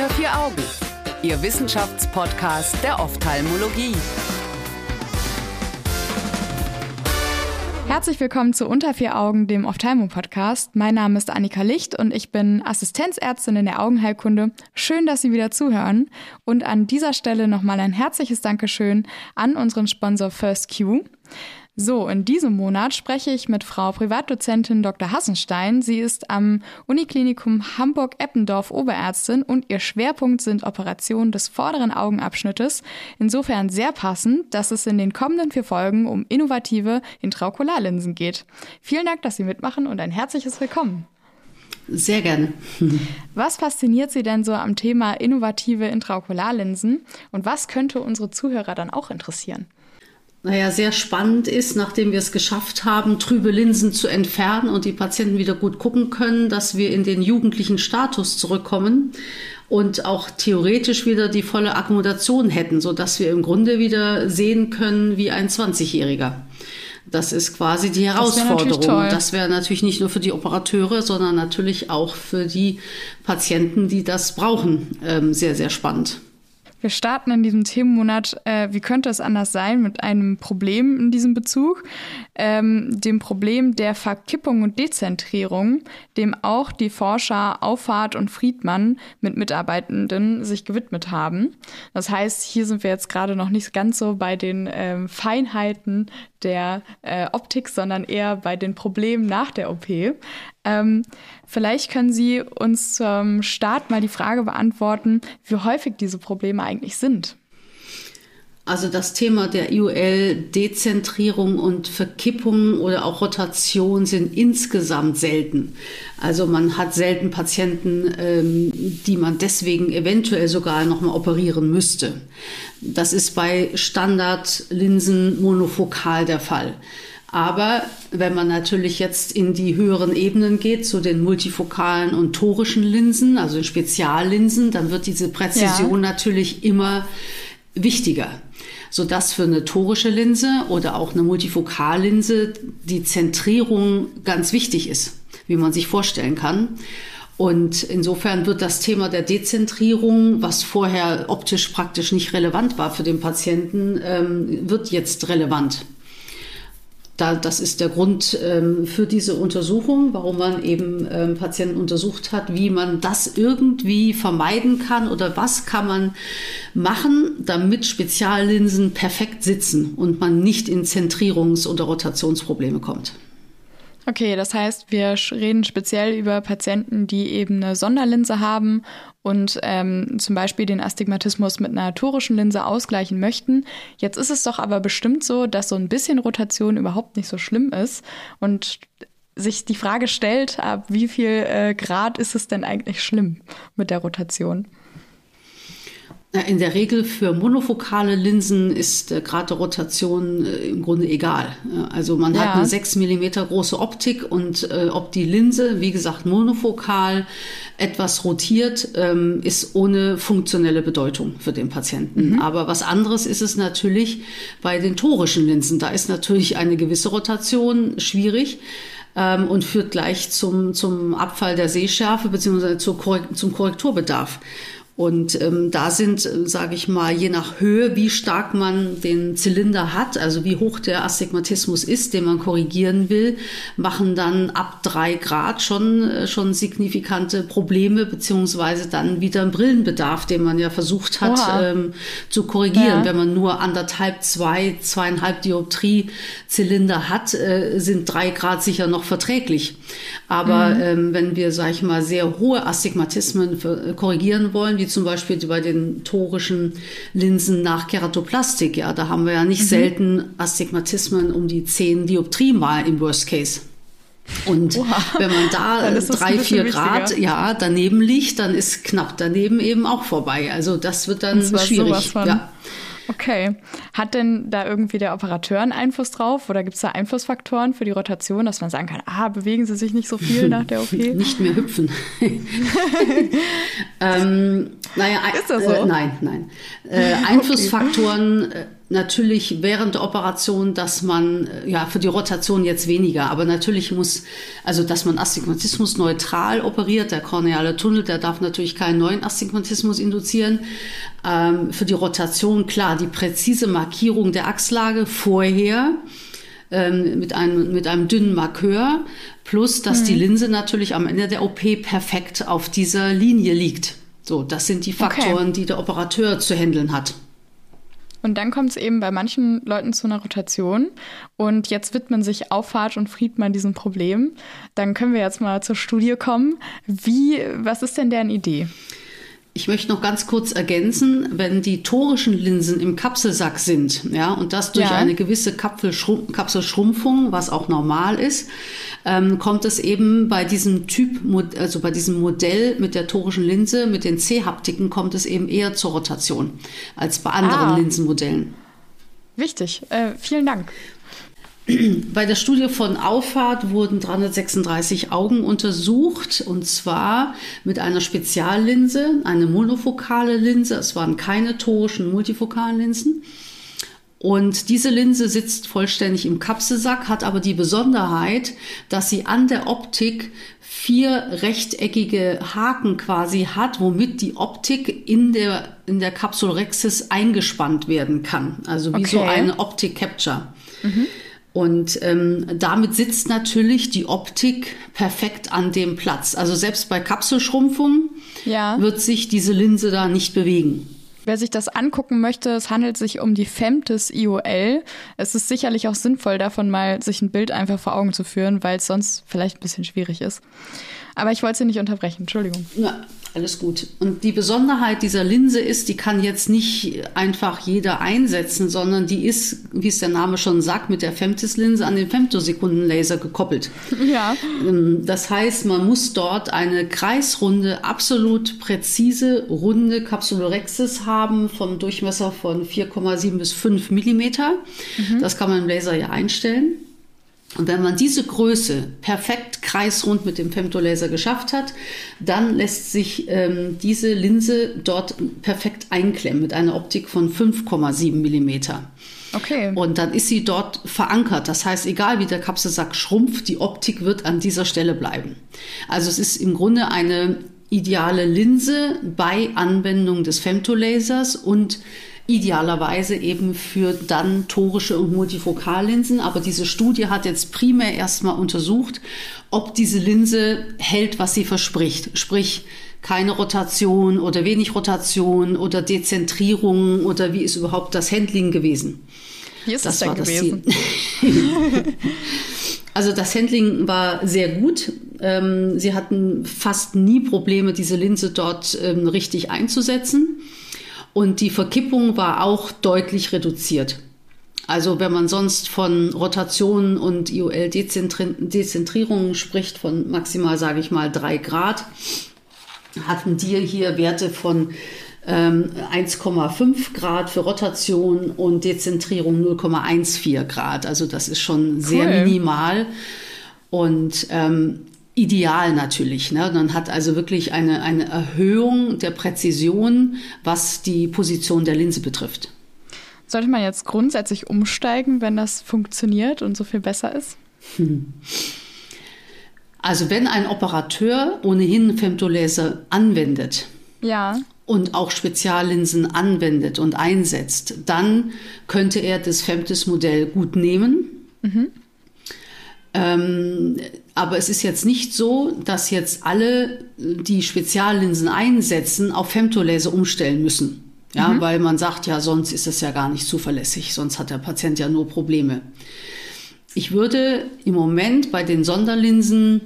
Unter vier Augen, Ihr Wissenschaftspodcast der Ophthalmologie. Herzlich willkommen zu Unter vier Augen, dem Ophthalmo-Podcast. Mein Name ist Annika Licht und ich bin Assistenzärztin in der Augenheilkunde. Schön, dass Sie wieder zuhören. Und an dieser Stelle nochmal ein herzliches Dankeschön an unseren Sponsor First Q. So, in diesem Monat spreche ich mit Frau Privatdozentin Dr. Hassenstein. Sie ist am Uniklinikum Hamburg-Eppendorf Oberärztin und ihr Schwerpunkt sind Operationen des vorderen Augenabschnittes. Insofern sehr passend, dass es in den kommenden vier Folgen um innovative Intraokularlinsen geht. Vielen Dank, dass Sie mitmachen und ein herzliches Willkommen. Sehr gerne. Was fasziniert Sie denn so am Thema innovative Intraokularlinsen und was könnte unsere Zuhörer dann auch interessieren? Naja, sehr spannend ist, nachdem wir es geschafft haben, trübe Linsen zu entfernen und die Patienten wieder gut gucken können, dass wir in den jugendlichen Status zurückkommen und auch theoretisch wieder die volle Akkommodation hätten, so dass wir im Grunde wieder sehen können wie ein 20-Jähriger. Das ist quasi die Herausforderung. Das wäre wär natürlich nicht nur für die Operateure, sondern natürlich auch für die Patienten, die das brauchen, ähm, sehr, sehr spannend. Wir starten in diesem Themenmonat, äh, wie könnte es anders sein, mit einem Problem in diesem Bezug, ähm, dem Problem der Verkippung und Dezentrierung, dem auch die Forscher Auffahrt und Friedmann mit Mitarbeitenden sich gewidmet haben. Das heißt, hier sind wir jetzt gerade noch nicht ganz so bei den ähm, Feinheiten der äh, Optik, sondern eher bei den Problemen nach der OP. Ähm, vielleicht können Sie uns zum Start mal die Frage beantworten, wie häufig diese Probleme eigentlich sind. Also das Thema der IOL-Dezentrierung und Verkippung oder auch Rotation sind insgesamt selten. Also man hat selten Patienten, ähm, die man deswegen eventuell sogar nochmal operieren müsste. Das ist bei Standardlinsen monofokal der Fall. Aber wenn man natürlich jetzt in die höheren Ebenen geht, zu den multifokalen und torischen Linsen, also den Speziallinsen, dann wird diese Präzision ja. natürlich immer wichtiger sodass für eine torische Linse oder auch eine Multifokallinse die Zentrierung ganz wichtig ist, wie man sich vorstellen kann. Und insofern wird das Thema der Dezentrierung, was vorher optisch praktisch nicht relevant war für den Patienten, ähm, wird jetzt relevant da, das ist der Grund ähm, für diese Untersuchung, warum man eben ähm, Patienten untersucht hat, wie man das irgendwie vermeiden kann oder was kann man machen, damit Speziallinsen perfekt sitzen und man nicht in Zentrierungs- oder Rotationsprobleme kommt. Okay, das heißt, wir reden speziell über Patienten, die eben eine Sonderlinse haben und ähm, zum Beispiel den Astigmatismus mit einer torischen Linse ausgleichen möchten. Jetzt ist es doch aber bestimmt so, dass so ein bisschen Rotation überhaupt nicht so schlimm ist und sich die Frage stellt, ab wie viel äh, Grad ist es denn eigentlich schlimm mit der Rotation? In der Regel für monofokale Linsen ist äh, Grad der Rotation äh, im Grunde egal. Also man ja. hat eine 6 mm große Optik und äh, ob die Linse, wie gesagt, monofokal etwas rotiert, ähm, ist ohne funktionelle Bedeutung für den Patienten. Mhm. Aber was anderes ist es natürlich bei den torischen Linsen. Da ist natürlich eine gewisse Rotation schwierig ähm, und führt gleich zum, zum Abfall der Sehschärfe beziehungsweise zum Korrekturbedarf. Und ähm, da sind, äh, sage ich mal, je nach Höhe, wie stark man den Zylinder hat, also wie hoch der Astigmatismus ist, den man korrigieren will, machen dann ab drei Grad schon, äh, schon signifikante Probleme, beziehungsweise dann wieder einen Brillenbedarf, den man ja versucht hat ähm, zu korrigieren. Ja. Wenn man nur anderthalb, zwei, zweieinhalb Dioptrie Zylinder hat, äh, sind drei Grad sicher noch verträglich. Aber mhm. ähm, wenn wir, sage ich mal, sehr hohe Astigmatismen äh, korrigieren wollen, wie zum Beispiel bei den torischen Linsen nach Keratoplastik. Ja, da haben wir ja nicht mhm. selten Astigmatismen um die 10 Dioptrien mal im Worst Case. Und Oha, wenn man da drei, vier Grad ja, daneben liegt, dann ist knapp daneben eben auch vorbei. Also das wird dann schwierig. Ja. Okay. Hat denn da irgendwie der Operateur einen Einfluss drauf oder gibt es da Einflussfaktoren für die Rotation, dass man sagen kann, ah, bewegen Sie sich nicht so viel nach der OP? Nicht mehr hüpfen. ähm, naja, ist das so? Äh, nein, nein. Äh, Einflussfaktoren. Okay. Natürlich während der Operation, dass man, äh, ja, für die Rotation jetzt weniger, aber natürlich muss, also dass man Astigmatismus neutral operiert, der korneale Tunnel, der darf natürlich keinen neuen Astigmatismus induzieren. Ähm, für die Rotation, klar, die präzise Markierung der Achslage vorher ähm, mit, einem, mit einem dünnen Markeur, plus dass mhm. die Linse natürlich am Ende der OP perfekt auf dieser Linie liegt. So, das sind die Faktoren, okay. die der Operateur zu handeln hat. Und dann kommt es eben bei manchen Leuten zu einer Rotation. Und jetzt widmen sich Auffahrt und Friedmann diesem Problem. Dann können wir jetzt mal zur Studie kommen. Wie, was ist denn deren Idee? Ich möchte noch ganz kurz ergänzen, wenn die torischen Linsen im Kapselsack sind, ja, und das durch ja. eine gewisse Kapselschrumpfung, was auch normal ist, ähm, kommt es eben bei diesem Typ, also bei diesem Modell mit der torischen Linse, mit den C-Haptiken, kommt es eben eher zur Rotation als bei anderen ah. Linsenmodellen. Wichtig. Äh, vielen Dank. Bei der Studie von Auffahrt wurden 336 Augen untersucht und zwar mit einer Speziallinse, eine monofokale Linse. Es waren keine torischen multifokalen Linsen. Und diese Linse sitzt vollständig im Kapselsack, hat aber die Besonderheit, dass sie an der Optik vier rechteckige Haken quasi hat, womit die Optik in der, in der Capsulorhexis eingespannt werden kann. Also wie okay. so eine Optik Capture. Mhm. Und ähm, damit sitzt natürlich die Optik perfekt an dem Platz. Also selbst bei Kapselschrumpfung ja. wird sich diese Linse da nicht bewegen. Wer sich das angucken möchte, es handelt sich um die Femtis IOL. Es ist sicherlich auch sinnvoll, davon mal sich ein Bild einfach vor Augen zu führen, weil es sonst vielleicht ein bisschen schwierig ist. Aber ich wollte Sie nicht unterbrechen, Entschuldigung. Ja, alles gut. Und die Besonderheit dieser Linse ist, die kann jetzt nicht einfach jeder einsetzen, sondern die ist, wie es der Name schon sagt, mit der Femtis-Linse an den Femtosekundenlaser gekoppelt. Ja. Ähm, das heißt, man muss dort eine kreisrunde, absolut präzise, runde Capsulorhexis haben vom Durchmesser von 4,7 bis 5 Millimeter. Mhm. Das kann man im Laser ja einstellen. Und wenn man diese Größe perfekt kreisrund mit dem Femtolaser geschafft hat, dann lässt sich ähm, diese Linse dort perfekt einklemmen mit einer Optik von 5,7 Millimeter. Okay. Und dann ist sie dort verankert. Das heißt, egal wie der Kapselsack schrumpft, die Optik wird an dieser Stelle bleiben. Also es ist im Grunde eine ideale Linse bei Anwendung des Femtolasers und idealerweise eben für dann torische und Multifokallinsen. Aber diese Studie hat jetzt primär erstmal untersucht, ob diese Linse hält, was sie verspricht. Sprich, keine Rotation oder wenig Rotation oder Dezentrierung oder wie ist überhaupt das Handling gewesen. Wie ist das, das denn gewesen? also das Handling war sehr gut. Ähm, sie hatten fast nie Probleme, diese Linse dort ähm, richtig einzusetzen. Und die Verkippung war auch deutlich reduziert. Also wenn man sonst von Rotationen und IOL-Dezentrierungen spricht, von maximal, sage ich mal, drei Grad, hatten die hier Werte von ähm, 1,5 Grad für Rotation und Dezentrierung 0,14 Grad. Also das ist schon sehr cool. minimal. Und ähm, ideal natürlich. Ne? Man hat also wirklich eine, eine Erhöhung der Präzision, was die Position der Linse betrifft. Sollte man jetzt grundsätzlich umsteigen, wenn das funktioniert und so viel besser ist? Hm. Also wenn ein Operateur ohnehin Femtolaser anwendet ja. und auch Speziallinsen anwendet und einsetzt, dann könnte er das Femtis-Modell gut nehmen. Mhm. Ähm, aber es ist jetzt nicht so, dass jetzt alle, die Speziallinsen einsetzen, auf Femtolaser umstellen müssen. Ja, mhm. weil man sagt, ja, sonst ist es ja gar nicht zuverlässig, sonst hat der Patient ja nur Probleme. Ich würde im Moment bei den Sonderlinsen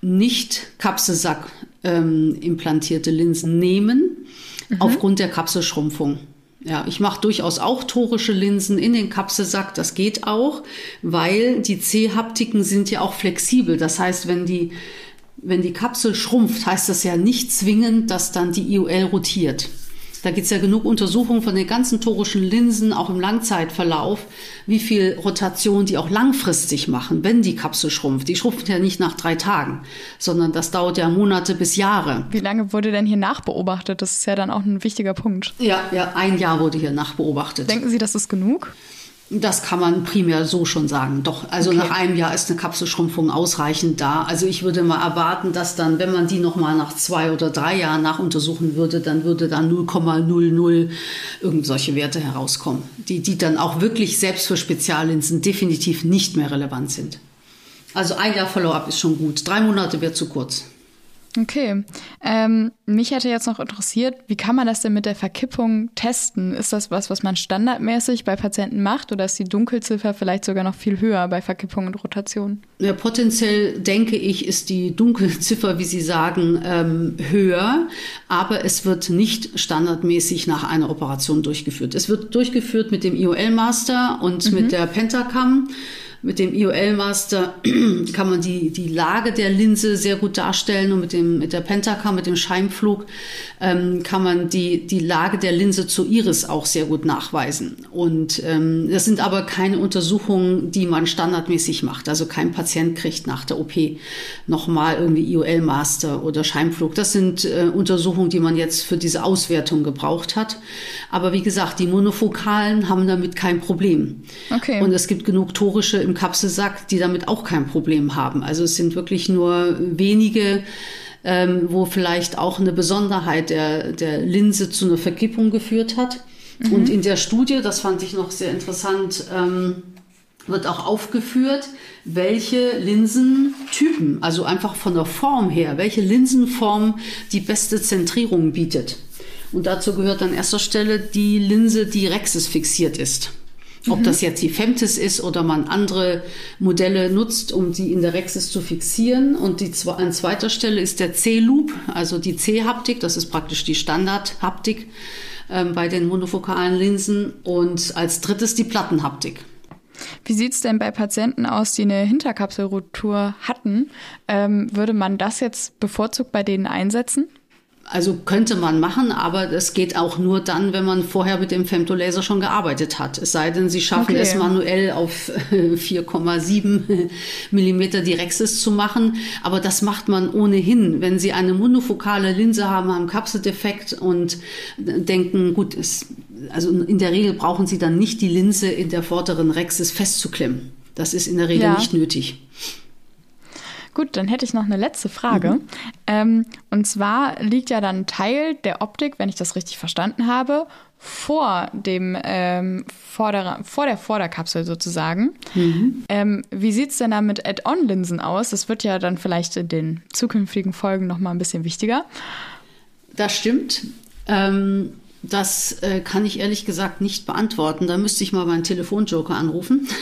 nicht Kapselsack ähm, implantierte Linsen nehmen, mhm. aufgrund der Kapselschrumpfung. Ja, ich mache durchaus auch torische Linsen in den Kapselsack. Das geht auch, weil die C-Haptiken sind ja auch flexibel. Das heißt, wenn die, wenn die Kapsel schrumpft, heißt das ja nicht zwingend, dass dann die IOL rotiert. Da gibt es ja genug Untersuchungen von den ganzen torischen Linsen, auch im Langzeitverlauf, wie viel Rotation die auch langfristig machen, wenn die Kapsel schrumpft. Die schrumpft ja nicht nach drei Tagen, sondern das dauert ja Monate bis Jahre. Wie lange wurde denn hier nachbeobachtet? Das ist ja dann auch ein wichtiger Punkt. Ja, ja, ein Jahr wurde hier nachbeobachtet. Denken Sie, das ist genug? Das kann man primär so schon sagen. Doch, also okay. nach einem Jahr ist eine Kapselschrumpfung ausreichend da. Also ich würde mal erwarten, dass dann, wenn man die nochmal nach zwei oder drei Jahren nachuntersuchen würde, dann würde dann 0,00 irgend solche Werte herauskommen, die, die dann auch wirklich selbst für Speziallinsen definitiv nicht mehr relevant sind. Also ein Jahr Follow-up ist schon gut. Drei Monate wäre zu kurz. Okay. Ähm, mich hätte jetzt noch interessiert, wie kann man das denn mit der Verkippung testen? Ist das was, was man standardmäßig bei Patienten macht oder ist die Dunkelziffer vielleicht sogar noch viel höher bei Verkippung und Rotation? Ja, potenziell denke ich, ist die Dunkelziffer, wie Sie sagen, ähm, höher, aber es wird nicht standardmäßig nach einer Operation durchgeführt. Es wird durchgeführt mit dem IOL-Master und mhm. mit der Pentacam. Mit dem IOL-Master kann man die, die Lage der Linse sehr gut darstellen und mit, dem, mit der Pentacam, mit dem Scheinflug, ähm, kann man die, die Lage der Linse zur Iris auch sehr gut nachweisen. Und ähm, das sind aber keine Untersuchungen, die man standardmäßig macht. Also kein Patient kriegt nach der OP nochmal irgendwie IOL-Master oder Scheinflug. Das sind äh, Untersuchungen, die man jetzt für diese Auswertung gebraucht hat. Aber wie gesagt, die Monofokalen haben damit kein Problem. Okay. Und es gibt genug torische im Kapselsack, die damit auch kein Problem haben. Also es sind wirklich nur wenige, ähm, wo vielleicht auch eine Besonderheit der, der Linse zu einer Verkippung geführt hat. Mhm. Und in der Studie, das fand ich noch sehr interessant, ähm, wird auch aufgeführt, welche Linsentypen, also einfach von der Form her, welche Linsenform die beste Zentrierung bietet. Und dazu gehört an erster Stelle die Linse, die Rexis fixiert ist. Ob mhm. das jetzt die Femtis ist oder man andere Modelle nutzt, um sie in der Rexis zu fixieren. Und die, an zweiter Stelle ist der C-Loop, also die C-Haptik. Das ist praktisch die Standard-Haptik ähm, bei den monofokalen Linsen. Und als drittes die Plattenhaptik. Wie sieht es denn bei Patienten aus, die eine Hinterkapselruptur hatten? Ähm, würde man das jetzt bevorzugt bei denen einsetzen? Also könnte man machen, aber das geht auch nur dann, wenn man vorher mit dem Femtolaser schon gearbeitet hat. Es sei denn, Sie schaffen okay. es manuell auf 4,7 Millimeter die Rexis zu machen. Aber das macht man ohnehin. Wenn Sie eine monofokale Linse haben, haben Kapseldefekt und denken, gut, es, also in der Regel brauchen Sie dann nicht die Linse in der vorderen Rexis festzuklemmen. Das ist in der Regel ja. nicht nötig. Gut, dann hätte ich noch eine letzte Frage. Mhm. Ähm, und zwar liegt ja dann Teil der Optik, wenn ich das richtig verstanden habe, vor dem ähm, Vorder vor der Vorderkapsel sozusagen. Mhm. Ähm, wie sieht es denn da mit Add-on-Linsen aus? Das wird ja dann vielleicht in den zukünftigen Folgen noch mal ein bisschen wichtiger. Das stimmt. Ähm, das äh, kann ich ehrlich gesagt nicht beantworten. Da müsste ich mal meinen Telefonjoker anrufen.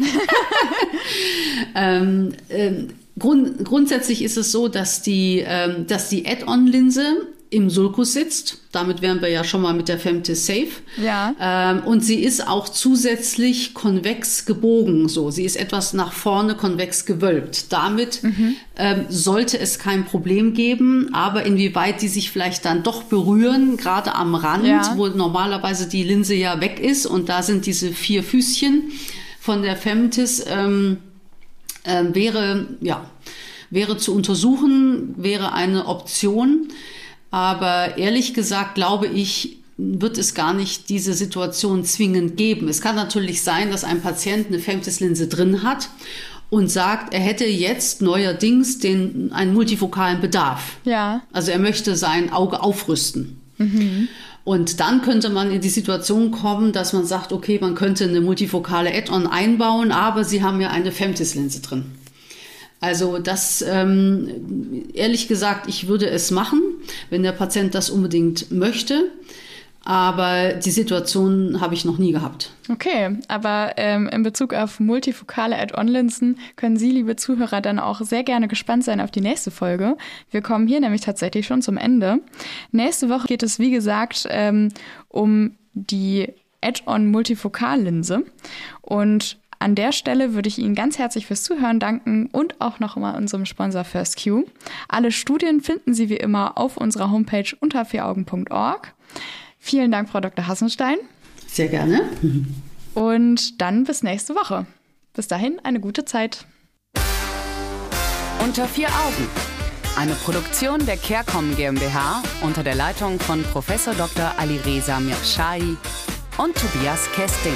ähm, ähm, Grund, grundsätzlich ist es so, dass die, ähm, dass die Add-on-Linse im Sulcus sitzt. Damit wären wir ja schon mal mit der Femtis safe. Ja. Ähm, und sie ist auch zusätzlich konvex gebogen. So, sie ist etwas nach vorne konvex gewölbt. Damit mhm. ähm, sollte es kein Problem geben. Aber inwieweit die sich vielleicht dann doch berühren, gerade am Rand, ja. wo normalerweise die Linse ja weg ist und da sind diese vier Füßchen von der Femtis. Ähm, äh, wäre, ja, wäre zu untersuchen, wäre eine Option. Aber ehrlich gesagt glaube ich, wird es gar nicht diese Situation zwingend geben. Es kann natürlich sein, dass ein Patient eine Femtis-Linse drin hat und sagt, er hätte jetzt neuerdings den, einen multifokalen Bedarf. Ja. Also er möchte sein Auge aufrüsten. Mhm. Und dann könnte man in die Situation kommen, dass man sagt, okay, man könnte eine multifokale Add-on einbauen, aber Sie haben ja eine Femtis-Linse drin. Also das, ähm, ehrlich gesagt, ich würde es machen, wenn der Patient das unbedingt möchte. Aber die Situation habe ich noch nie gehabt. Okay, aber ähm, in Bezug auf multifokale Add-on-Linsen können Sie, liebe Zuhörer, dann auch sehr gerne gespannt sein auf die nächste Folge. Wir kommen hier nämlich tatsächlich schon zum Ende. Nächste Woche geht es, wie gesagt, ähm, um die Add-on Multifokallinse. Und an der Stelle würde ich Ihnen ganz herzlich fürs Zuhören danken und auch noch mal unserem Sponsor FirstQ. Alle Studien finden Sie wie immer auf unserer Homepage unter vieraugen.org. Vielen Dank, Frau Dr. Hassenstein. Sehr gerne. Und dann bis nächste Woche. Bis dahin eine gute Zeit. Unter vier Augen. Eine Produktion der CareCom GmbH unter der Leitung von Prof. Dr. Alireza Mirshahi und Tobias Kesting.